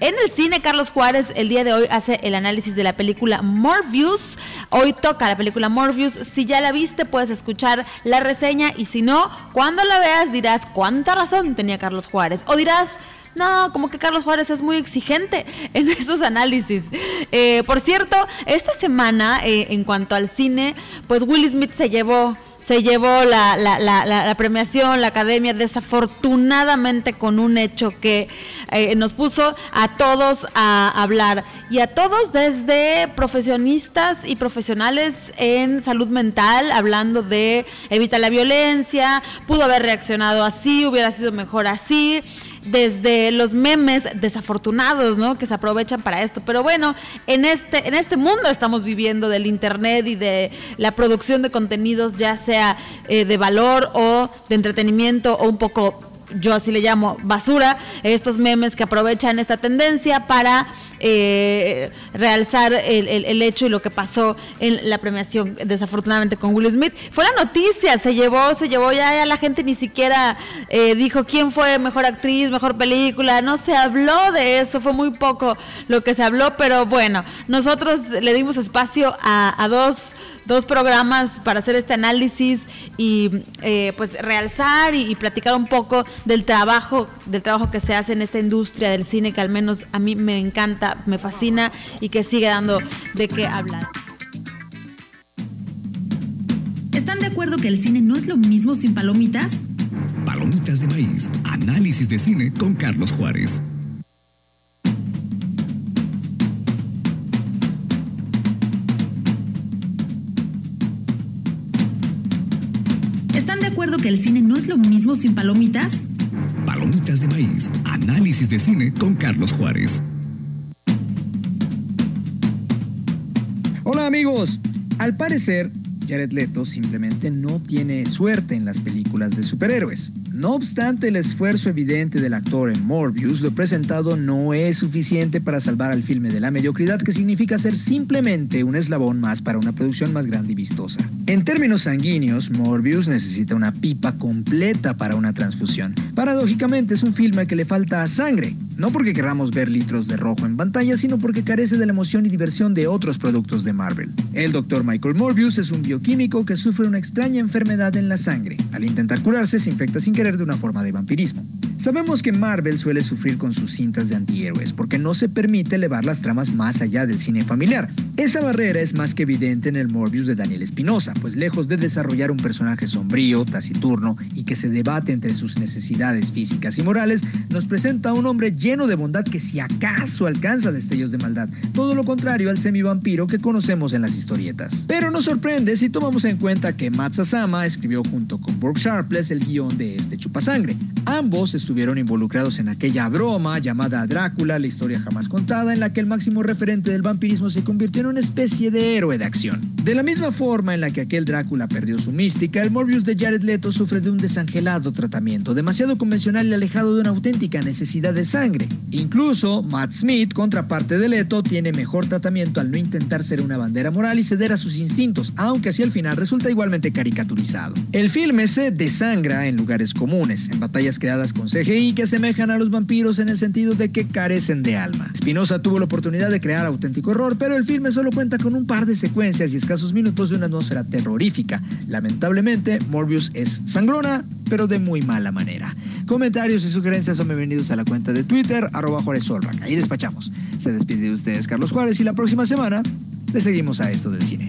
En el cine, Carlos Juárez el día de hoy hace el análisis de la película Morbius. Hoy toca la película Morbius. Si ya la viste, puedes escuchar la reseña y si no, cuando la veas dirás cuánta razón tenía Carlos Juárez. O dirás... No, como que Carlos Juárez es muy exigente en estos análisis. Eh, por cierto, esta semana, eh, en cuanto al cine, pues Will Smith se llevó se llevó la, la, la, premiación, la academia, desafortunadamente con un hecho que eh, nos puso a todos a hablar y a todos desde profesionistas y profesionales en salud mental, hablando de evitar la violencia, pudo haber reaccionado así, hubiera sido mejor así desde los memes desafortunados, ¿no? Que se aprovechan para esto. Pero bueno, en este, en este mundo estamos viviendo del internet y de la producción de contenidos, ya sea eh, de valor o de entretenimiento o un poco yo así le llamo basura, estos memes que aprovechan esta tendencia para eh, realzar el, hecho y lo que pasó en la premiación desafortunadamente con Will Smith. Fue la noticia, se llevó, se llevó, ya, la gente ni siquiera eh, dijo quién fue mejor actriz, mejor película, no se habló de eso, fue muy poco lo que se habló, pero bueno, nosotros le dimos espacio a, dos dos programas para hacer este análisis y eh, pues realzar y, y, platicar un poco del trabajo del trabajo que se hace en esta industria del cine que al menos a mí me encanta me fascina y que sigue dando de qué hablar. ¿Están de acuerdo que el cine no es lo mismo sin palomitas? Palomitas de maíz, análisis de cine con Carlos Juárez. Acuerdo que el cine no es lo mismo sin palomitas? Palomitas de maíz, análisis de cine con Carlos Juárez. Hola amigos, al parecer Jared Leto simplemente no tiene suerte en las películas de superhéroes. No obstante, el esfuerzo evidente del actor en Morbius, lo presentado no es suficiente para salvar al filme de la mediocridad que significa ser simplemente un eslabón más para una producción más grande y vistosa. En términos sanguíneos, Morbius necesita una pipa completa para una transfusión. Paradójicamente es un filme que le falta sangre, no porque queramos ver litros de rojo en pantalla, sino porque carece de la emoción y diversión de otros productos de Marvel. El Dr. Michael Morbius es un bioquímico que sufre una extraña enfermedad en la sangre. Al intentar curarse, se infecta sin querer de una forma de vampirismo. Sabemos que Marvel suele sufrir con sus cintas de antihéroes porque no se permite elevar las tramas más allá del cine familiar. Esa barrera es más que evidente en el Morbius de Daniel Espinosa, pues lejos de desarrollar un personaje sombrío, taciturno y que se debate entre sus necesidades físicas y morales, nos presenta a un hombre lleno de bondad que si acaso alcanza destellos de maldad, todo lo contrario al semi-vampiro que conocemos en las historietas. Pero nos sorprende si tomamos en cuenta que Matt Sasama escribió junto con Burke Sharpless el guion de este chupasangre. Ambos estuvieron involucrados en aquella broma llamada Drácula, la historia jamás contada, en la que el máximo referente del vampirismo se convirtió en una especie de héroe de acción. De la misma forma en la que aquel Drácula perdió su mística, el Morbius de Jared Leto sufre de un desangelado tratamiento, demasiado convencional y alejado de una auténtica necesidad de sangre. Incluso Matt Smith, contraparte de Leto, tiene mejor tratamiento al no intentar ser una bandera moral y ceder a sus instintos, aunque hacia el final resulta igualmente caricaturizado. El filme se desangra en lugares comunes, en batallas creadas con CGI que asemejan a los vampiros en el sentido de que carecen de alma. Spinoza tuvo la oportunidad de crear auténtico horror, pero el filme solo cuenta con un par de secuencias y escasos minutos de una atmósfera terrorífica. Lamentablemente, Morbius es sangrona, pero de muy mala manera. Comentarios y sugerencias son bienvenidos a la cuenta de Twitter, arroba Ahí despachamos. Se despide de ustedes Carlos Juárez y la próxima semana le seguimos a esto del cine.